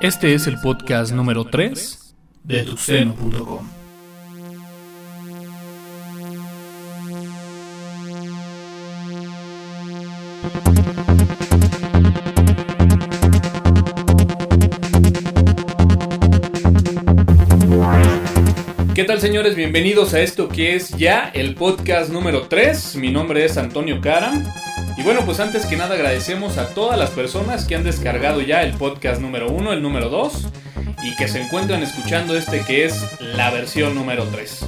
Este es el podcast número 3 de tuxeno.com. ¿Qué tal señores? Bienvenidos a esto que es ya el podcast número 3. Mi nombre es Antonio Cara. Y bueno, pues antes que nada agradecemos a todas las personas que han descargado ya el podcast número 1, el número 2 y que se encuentran escuchando este que es la versión número 3.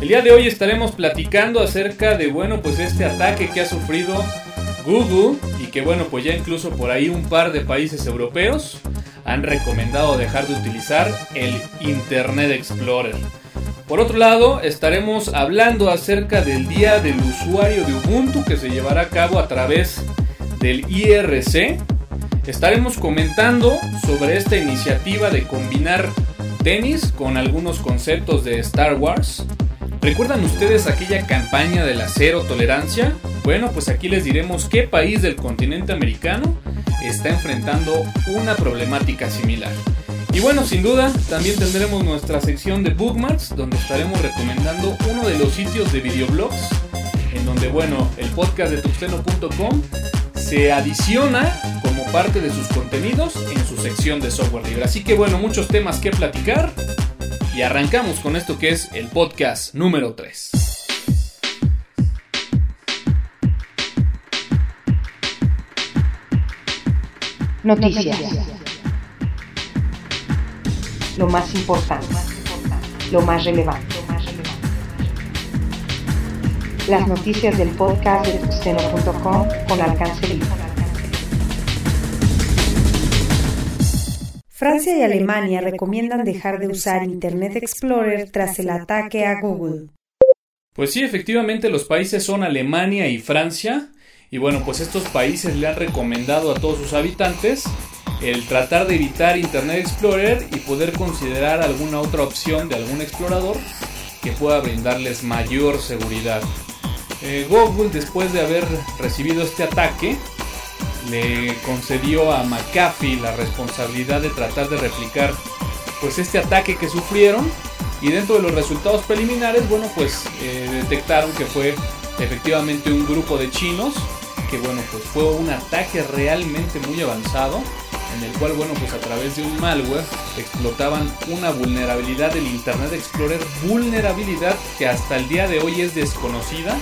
El día de hoy estaremos platicando acerca de, bueno, pues este ataque que ha sufrido Google y que, bueno, pues ya incluso por ahí un par de países europeos han recomendado dejar de utilizar el Internet Explorer. Por otro lado, estaremos hablando acerca del Día del Usuario de Ubuntu que se llevará a cabo a través del IRC. Estaremos comentando sobre esta iniciativa de combinar tenis con algunos conceptos de Star Wars. ¿Recuerdan ustedes aquella campaña de la cero tolerancia? Bueno, pues aquí les diremos qué país del continente americano está enfrentando una problemática similar. Y bueno, sin duda, también tendremos nuestra sección de bookmarks, donde estaremos recomendando uno de los sitios de videoblogs, en donde, bueno, el podcast de tuxteno.com se adiciona como parte de sus contenidos en su sección de software libre. Así que bueno, muchos temas que platicar y arrancamos con esto que es el podcast número 3. Noticias lo más importante, lo más relevante. Las noticias del podcast de tuxteno.com con alcance libre. Francia y Alemania recomiendan dejar de usar Internet Explorer tras el ataque a Google. Pues sí, efectivamente los países son Alemania y Francia. Y bueno, pues estos países le han recomendado a todos sus habitantes el tratar de evitar Internet Explorer y poder considerar alguna otra opción de algún explorador que pueda brindarles mayor seguridad. Eh, Google, después de haber recibido este ataque, le concedió a McAfee la responsabilidad de tratar de replicar pues este ataque que sufrieron y dentro de los resultados preliminares, bueno, pues eh, detectaron que fue efectivamente un grupo de chinos que bueno, pues fue un ataque realmente muy avanzado en el cual, bueno, pues a través de un malware explotaban una vulnerabilidad del Internet Explorer, vulnerabilidad que hasta el día de hoy es desconocida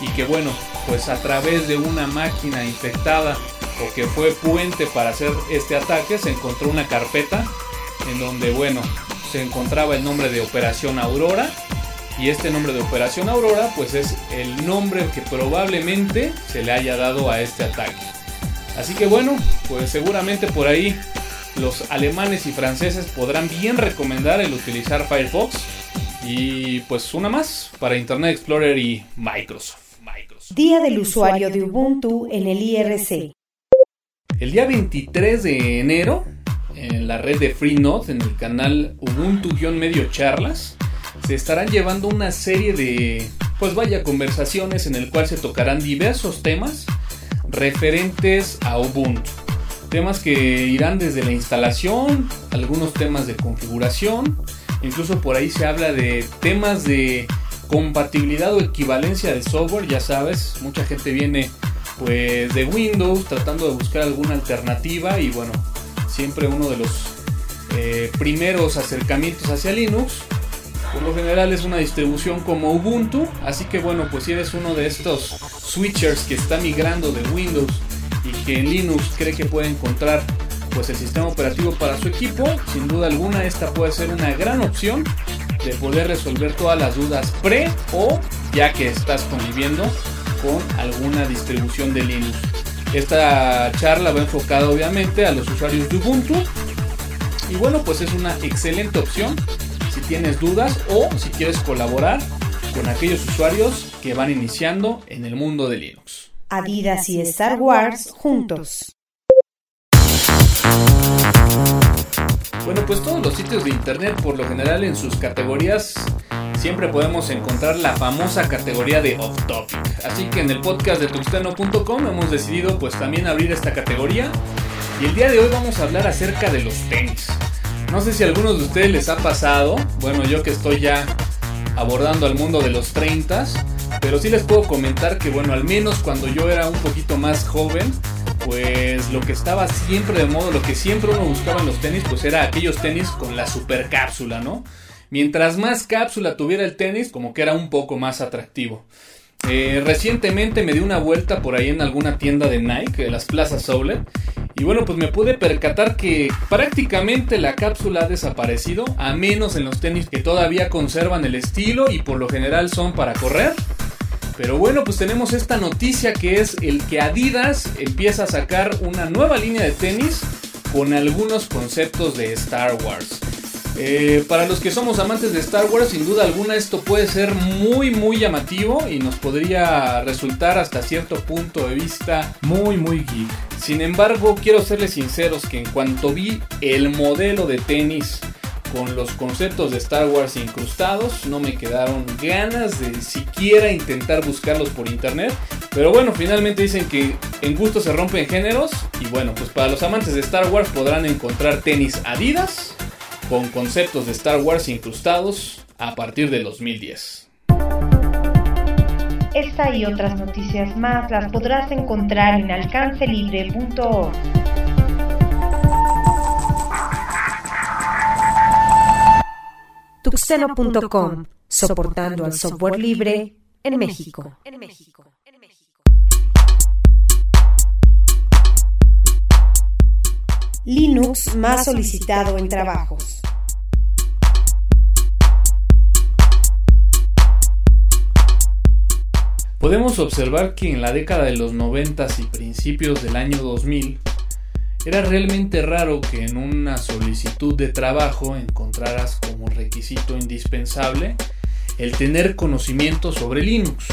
y que, bueno, pues a través de una máquina infectada o que fue puente para hacer este ataque, se encontró una carpeta en donde, bueno, se encontraba el nombre de Operación Aurora y este nombre de Operación Aurora pues es el nombre que probablemente se le haya dado a este ataque. Así que bueno, pues seguramente por ahí los alemanes y franceses podrán bien recomendar el utilizar Firefox. Y pues una más para Internet Explorer y Microsoft. Día del usuario de Ubuntu en el IRC. El día 23 de enero, en la red de FreeNode, en el canal Ubuntu-Medio Charlas, se estarán llevando una serie de, pues vaya, conversaciones en el cual se tocarán diversos temas referentes a Ubuntu. Temas que irán desde la instalación, algunos temas de configuración, incluso por ahí se habla de temas de compatibilidad o equivalencia de software, ya sabes, mucha gente viene pues de Windows tratando de buscar alguna alternativa y bueno, siempre uno de los eh, primeros acercamientos hacia Linux por lo general es una distribución como Ubuntu, así que bueno, pues si eres uno de estos switchers que está migrando de Windows y que en Linux cree que puede encontrar pues el sistema operativo para su equipo, sin duda alguna esta puede ser una gran opción de poder resolver todas las dudas pre o ya que estás conviviendo con alguna distribución de Linux. Esta charla va enfocada obviamente a los usuarios de Ubuntu y bueno pues es una excelente opción tienes dudas o si quieres colaborar con aquellos usuarios que van iniciando en el mundo de Linux. Adidas y Star Wars juntos. Bueno, pues todos los sitios de internet por lo general en sus categorías siempre podemos encontrar la famosa categoría de off topic. Así que en el podcast de tuxteno.com hemos decidido pues también abrir esta categoría y el día de hoy vamos a hablar acerca de los tenis. No sé si a algunos de ustedes les ha pasado, bueno yo que estoy ya abordando al mundo de los 30, pero sí les puedo comentar que bueno, al menos cuando yo era un poquito más joven, pues lo que estaba siempre de modo, lo que siempre uno buscaba en los tenis, pues era aquellos tenis con la super cápsula, ¿no? Mientras más cápsula tuviera el tenis, como que era un poco más atractivo. Eh, recientemente me di una vuelta por ahí en alguna tienda de Nike, de las plazas Soule, y bueno, pues me pude percatar que prácticamente la cápsula ha desaparecido, a menos en los tenis que todavía conservan el estilo y por lo general son para correr. Pero bueno, pues tenemos esta noticia que es el que Adidas empieza a sacar una nueva línea de tenis con algunos conceptos de Star Wars. Eh, para los que somos amantes de Star Wars, sin duda alguna esto puede ser muy muy llamativo y nos podría resultar hasta cierto punto de vista muy muy geek. Sin embargo, quiero serles sinceros que en cuanto vi el modelo de tenis con los conceptos de Star Wars incrustados, no me quedaron ganas de siquiera intentar buscarlos por internet. Pero bueno, finalmente dicen que en gusto se rompen géneros. Y bueno, pues para los amantes de Star Wars podrán encontrar tenis Adidas con conceptos de Star Wars incrustados a partir del 2010. Esta y otras noticias más las podrás encontrar en alcancelibre.org. Tuxeno.com, soportando al software libre en México. Linux más solicitado en trabajos. Podemos observar que en la década de los 90 y principios del año 2000 era realmente raro que en una solicitud de trabajo encontraras como requisito indispensable el tener conocimiento sobre Linux.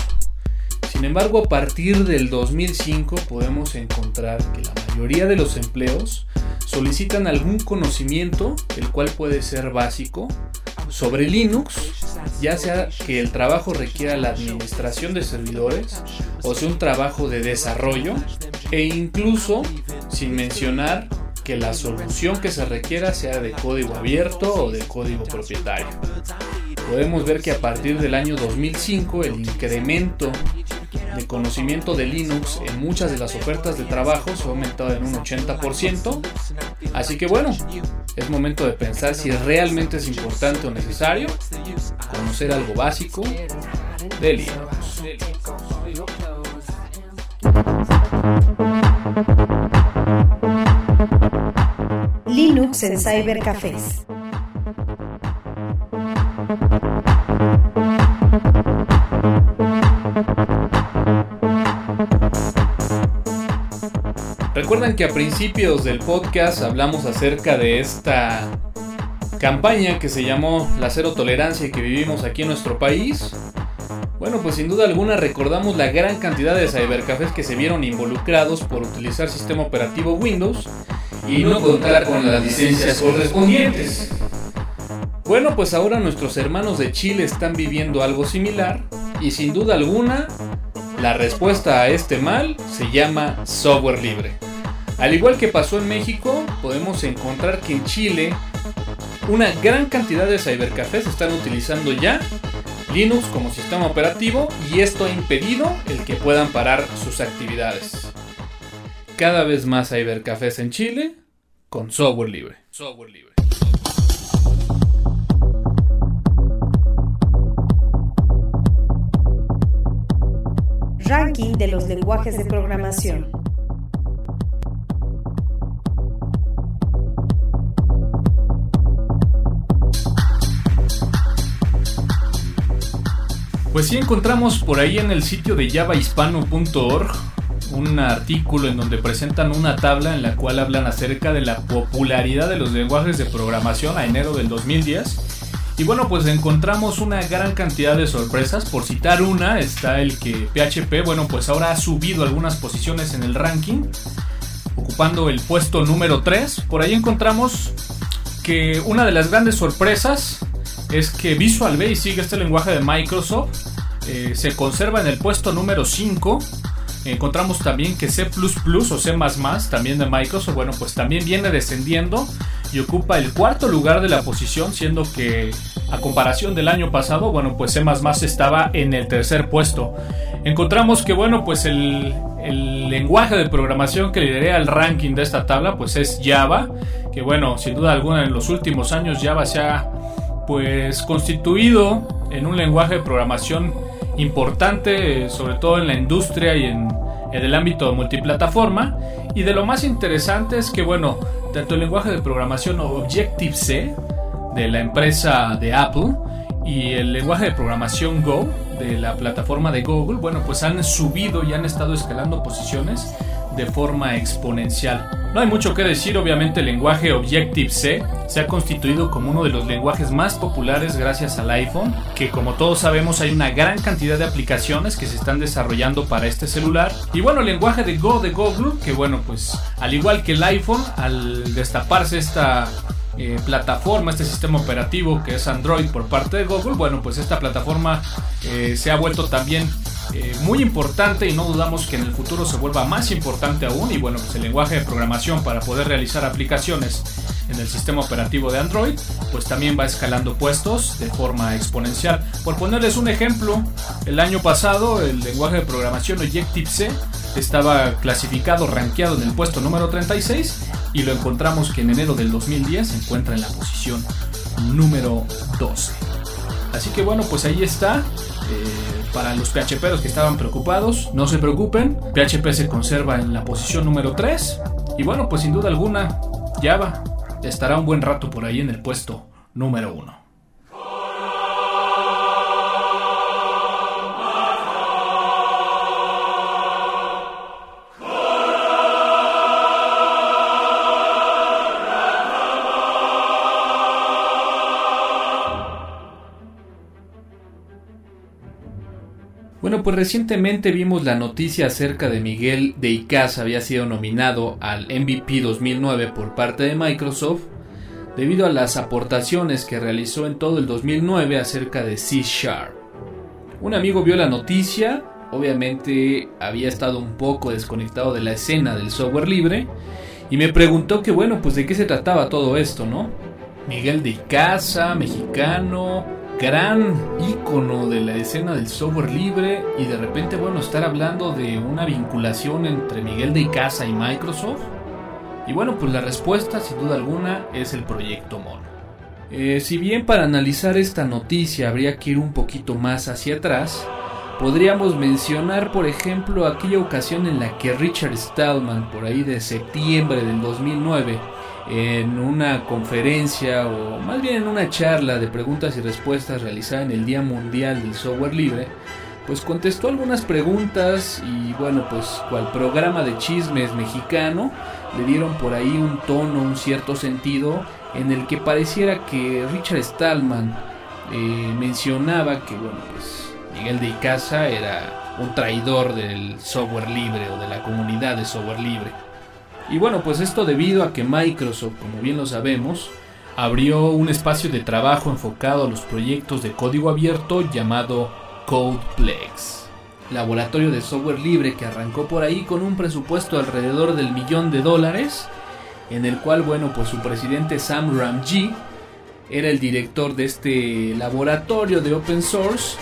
Sin embargo, a partir del 2005 podemos encontrar que la mayoría de los empleos solicitan algún conocimiento, el cual puede ser básico, sobre Linux, ya sea que el trabajo requiera la administración de servidores o sea un trabajo de desarrollo e incluso sin mencionar que la solución que se requiera sea de código abierto o de código propietario. Podemos ver que a partir del año 2005 el incremento de conocimiento de Linux en muchas de las ofertas de trabajo se ha aumentado en un 80%. Así que bueno, es momento de pensar si realmente es importante o necesario conocer algo básico de Linux. Linux en Cybercafés. Recuerdan que a principios del podcast hablamos acerca de esta campaña que se llamó la cero tolerancia que vivimos aquí en nuestro país. Bueno, pues sin duda alguna recordamos la gran cantidad de cybercafés que se vieron involucrados por utilizar sistema operativo Windows y no contar con las licencias correspondientes. Bueno, pues ahora nuestros hermanos de Chile están viviendo algo similar y sin duda alguna la respuesta a este mal se llama software libre. Al igual que pasó en México, podemos encontrar que en Chile una gran cantidad de cybercafés están utilizando ya Linux como sistema operativo y esto ha impedido el que puedan parar sus actividades. Cada vez más cybercafés en Chile con software libre. Software libre. Ranking de los lenguajes de programación. Pues sí encontramos por ahí en el sitio de javahispano.org un artículo en donde presentan una tabla en la cual hablan acerca de la popularidad de los lenguajes de programación a enero del 2010. Y bueno, pues encontramos una gran cantidad de sorpresas. Por citar una, está el que PHP, bueno, pues ahora ha subido algunas posiciones en el ranking, ocupando el puesto número 3. Por ahí encontramos que una de las grandes sorpresas es que Visual Basic, este lenguaje de Microsoft, eh, se conserva en el puesto número 5. Encontramos también que C o C también de Microsoft, bueno, pues también viene descendiendo y ocupa el cuarto lugar de la posición, siendo que a comparación del año pasado, bueno, pues C estaba en el tercer puesto. Encontramos que, bueno, pues el, el lenguaje de programación que lidera el ranking de esta tabla, pues es Java, que bueno, sin duda alguna en los últimos años Java se ha pues constituido en un lenguaje de programación importante, sobre todo en la industria y en, el ámbito multiplataforma. Y de lo más interesante es que, bueno, tanto el lenguaje de programación Objective-C de la empresa de Apple y el lenguaje de programación Go de la plataforma de Google, bueno, pues han subido y han estado escalando posiciones de forma exponencial. No hay mucho que decir, obviamente el lenguaje Objective-C se ha constituido como uno de los lenguajes más populares gracias al iPhone, que como todos sabemos hay una gran cantidad de aplicaciones que se están desarrollando para este celular. Y bueno, el lenguaje de Go de Google, que bueno, pues al igual que el iPhone, al destaparse esta eh, plataforma, este sistema operativo que es Android por parte de Google, bueno, pues esta plataforma eh, se ha vuelto también eh, muy importante y no dudamos que en el futuro se vuelva más importante aún. Y bueno, pues el lenguaje de programación para poder realizar aplicaciones en el sistema operativo de Android, pues también va escalando puestos de forma exponencial. Por ponerles un ejemplo, el año pasado el lenguaje de programación Objective-C estaba clasificado, rankeado en el puesto número 36 y lo encontramos que en enero del 2010 se encuentra en la posición número 12. Así que bueno, pues ahí está. Eh, para los PHPeros que estaban preocupados, no se preocupen. PHP se conserva en la posición número 3. Y bueno, pues sin duda alguna, Java estará un buen rato por ahí en el puesto número 1. Bueno, pues recientemente vimos la noticia acerca de Miguel de Icaza había sido nominado al MVP 2009 por parte de Microsoft debido a las aportaciones que realizó en todo el 2009 acerca de C Sharp. Un amigo vio la noticia, obviamente había estado un poco desconectado de la escena del software libre y me preguntó que bueno, pues de qué se trataba todo esto, ¿no? Miguel de Icaza, mexicano, gran ícono de la escena del software libre y de repente, bueno, estar hablando de una vinculación entre Miguel de Icaza y Microsoft. Y bueno, pues la respuesta, sin duda alguna, es el proyecto Mono. Eh, si bien para analizar esta noticia habría que ir un poquito más hacia atrás, podríamos mencionar, por ejemplo, aquella ocasión en la que Richard Stallman, por ahí de septiembre del 2009, en una conferencia o más bien en una charla de preguntas y respuestas realizada en el Día Mundial del Software Libre, pues contestó algunas preguntas y bueno, pues cual programa de chismes mexicano, le dieron por ahí un tono, un cierto sentido en el que pareciera que Richard Stallman eh, mencionaba que bueno, pues Miguel de Icaza era un traidor del software libre o de la comunidad de software libre. Y bueno, pues esto debido a que Microsoft, como bien lo sabemos, abrió un espacio de trabajo enfocado a los proyectos de código abierto llamado CodePlex, laboratorio de software libre que arrancó por ahí con un presupuesto alrededor del millón de dólares, en el cual, bueno, pues su presidente Sam Ramji era el director de este laboratorio de open source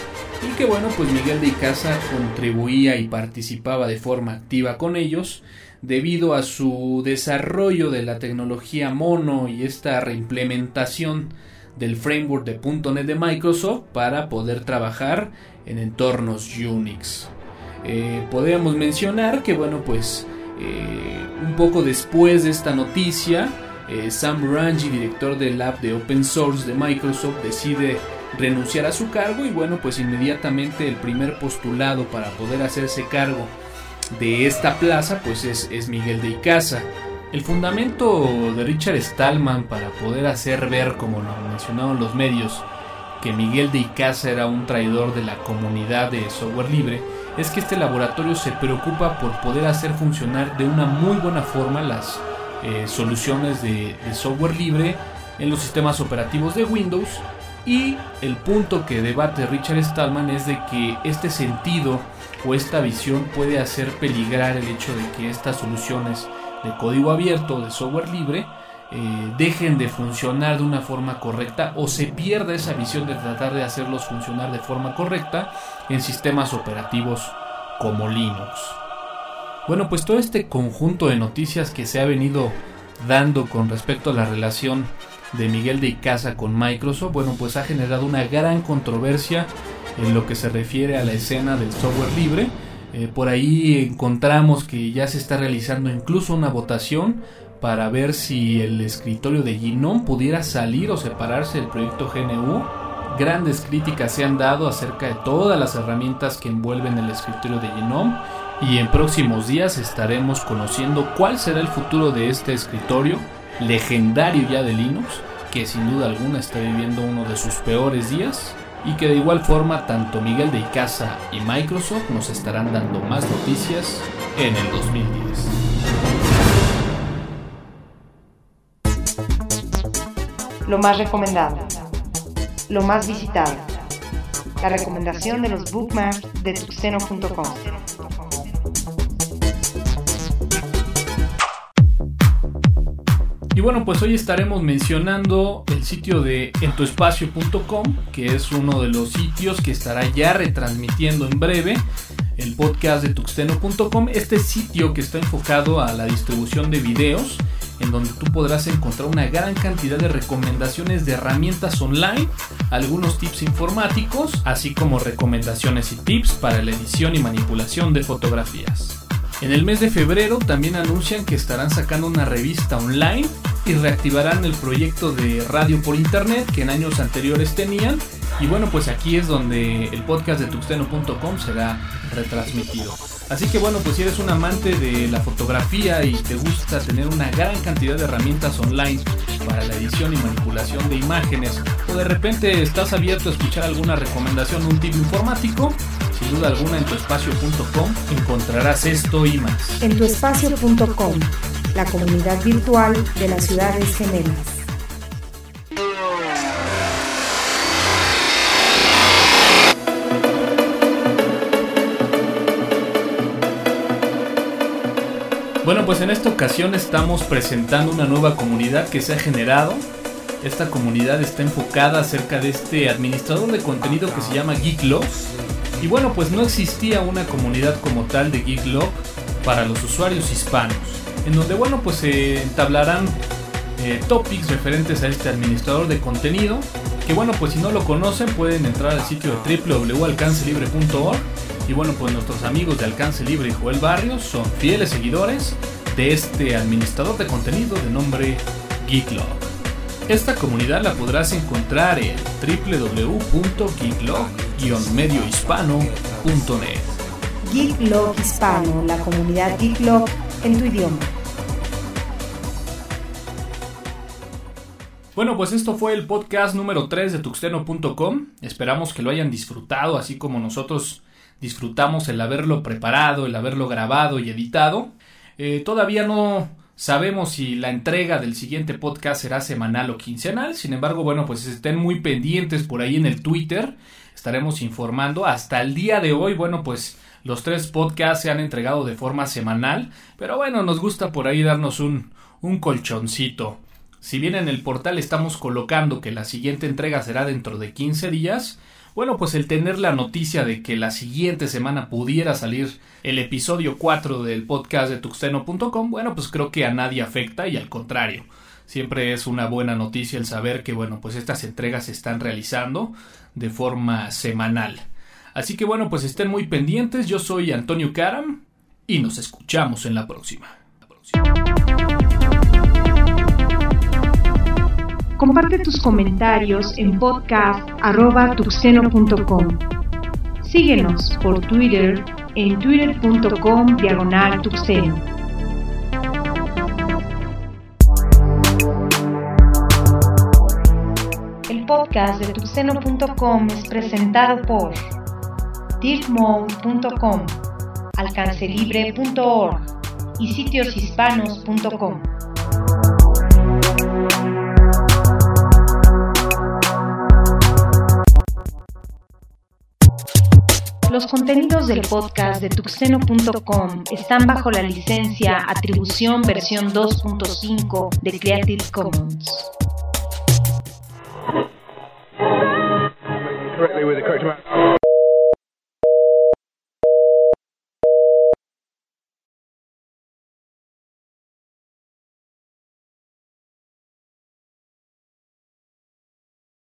y que bueno, pues Miguel de Icaza contribuía y participaba de forma activa con ellos debido a su desarrollo de la tecnología mono y esta reimplementación del framework de .NET de Microsoft para poder trabajar en entornos Unix. Eh, podríamos mencionar que bueno pues eh, un poco después de esta noticia eh, Sam Rangi, director del lab de open source de Microsoft, decide renunciar a su cargo y bueno pues inmediatamente el primer postulado para poder hacerse cargo de esta plaza pues es, Miguel de Icaza. El fundamento de Richard Stallman para poder hacer ver, como lo mencionaron los medios, que Miguel de Icaza era un traidor de la comunidad de software libre, es que este laboratorio se preocupa por poder hacer funcionar de una muy buena forma las eh, soluciones de software libre en los sistemas operativos de Windows Y el punto que debate Richard Stallman es de que este sentido o esta visión puede hacer peligrar el hecho de que estas soluciones de código abierto, de software libre, eh, dejen de funcionar de una forma correcta o se pierda esa visión de tratar de hacerlos funcionar de forma correcta en sistemas operativos como Linux. Bueno, pues todo este conjunto de noticias que se ha venido dando con respecto a la relación de Miguel de Icaza con Microsoft, bueno, pues ha generado una gran controversia en lo que se refiere a la escena del software libre. Eh, por ahí encontramos que ya se está realizando incluso una votación para ver si el escritorio de Gnome pudiera salir o separarse del proyecto GNU. Grandes críticas se han dado acerca de todas las herramientas que envuelven el escritorio de Gnome y en próximos días estaremos conociendo cuál será el futuro de este escritorio legendario ya de Linux, que sin duda alguna está viviendo uno de sus peores días y que de igual forma tanto Miguel de Icaza y Microsoft nos estarán dando más noticias en el 2010. Lo más recomendado. Lo más visitado. La recomendación de los bookmarks de tuxeno.com. Y bueno, pues hoy estaremos mencionando el sitio de entuespacio.com, que es uno de los sitios que estará ya retransmitiendo en breve el podcast de tuxteno.com, este sitio que está enfocado a la distribución de videos en donde tú podrás encontrar una gran cantidad de recomendaciones de herramientas online, algunos tips informáticos, así como recomendaciones y tips para la edición y manipulación de fotografías. En el mes de febrero también anuncian que estarán sacando una revista online y reactivarán el proyecto de radio por internet que en años anteriores tenían. Y bueno, pues aquí es donde el podcast de tuxteno.com será retransmitido. Así que bueno, pues si eres un amante de la fotografía y te gusta tener una gran cantidad de herramientas online para la edición y manipulación de imágenes, o de repente estás abierto a escuchar alguna recomendación un tip informático, sin duda alguna en tuespacio.com encontrarás esto y más. En tuespacio.com, la comunidad virtual de las ciudades gemelas. Bueno, pues en esta ocasión estamos presentando una nueva comunidad que se ha generado. Esta comunidad está enfocada acerca de este administrador de contenido que se llama GeekLog. Y bueno, pues no existía una comunidad como tal de GeekLog para los usuarios hispanos. En donde, bueno, pues se entablarán eh, topics referentes a este administrador de contenido. Que bueno, pues si no lo conocen pueden entrar al sitio www.alcancelibre.org y bueno, pues nuestros amigos de Alcance Libre y Joel Barrios son fieles seguidores de este administrador de contenido de nombre Geeklog. Esta comunidad la podrás encontrar en www.geeklog-mediohispano.net. Geeklog Hispano, la comunidad Geeklog en tu idioma. Bueno, pues esto fue el podcast número 3 de tuxteno.com. Esperamos que lo hayan disfrutado, así como nosotros disfrutamos el haberlo preparado, el haberlo grabado y editado. Eh, todavía no sabemos si la entrega del siguiente podcast será semanal o quincenal. Sin embargo, bueno, pues estén muy pendientes por ahí en el Twitter. Estaremos informando. Hasta el día de hoy, bueno, pues los tres podcasts se han entregado de forma semanal. Pero bueno, nos gusta por ahí darnos un, un colchoncito. Si bien en el portal estamos colocando que la siguiente entrega será dentro de 15 días, bueno, pues el tener la noticia de que la siguiente semana pudiera salir el episodio 4 del podcast de tuxteno.com, bueno, pues creo que a nadie afecta y al contrario. Siempre es una buena noticia el saber que, bueno, pues estas entregas se están realizando de forma semanal. Así que bueno, pues estén muy pendientes. Yo soy Antonio Karam y nos escuchamos en la próxima. Comparte tus comentarios en podcast.tuxeno.com. Síguenos por Twitter en twitter.com diagonal tuxeno. el podcast de tuxeno.com es presentado por dirtmode.com, alcancelibre.org y sitioshispanos.com. Los contenidos del podcast de tuxeno.com están bajo la licencia Atribución versión 2.5 de Creative Commons. correctly with the correct amount.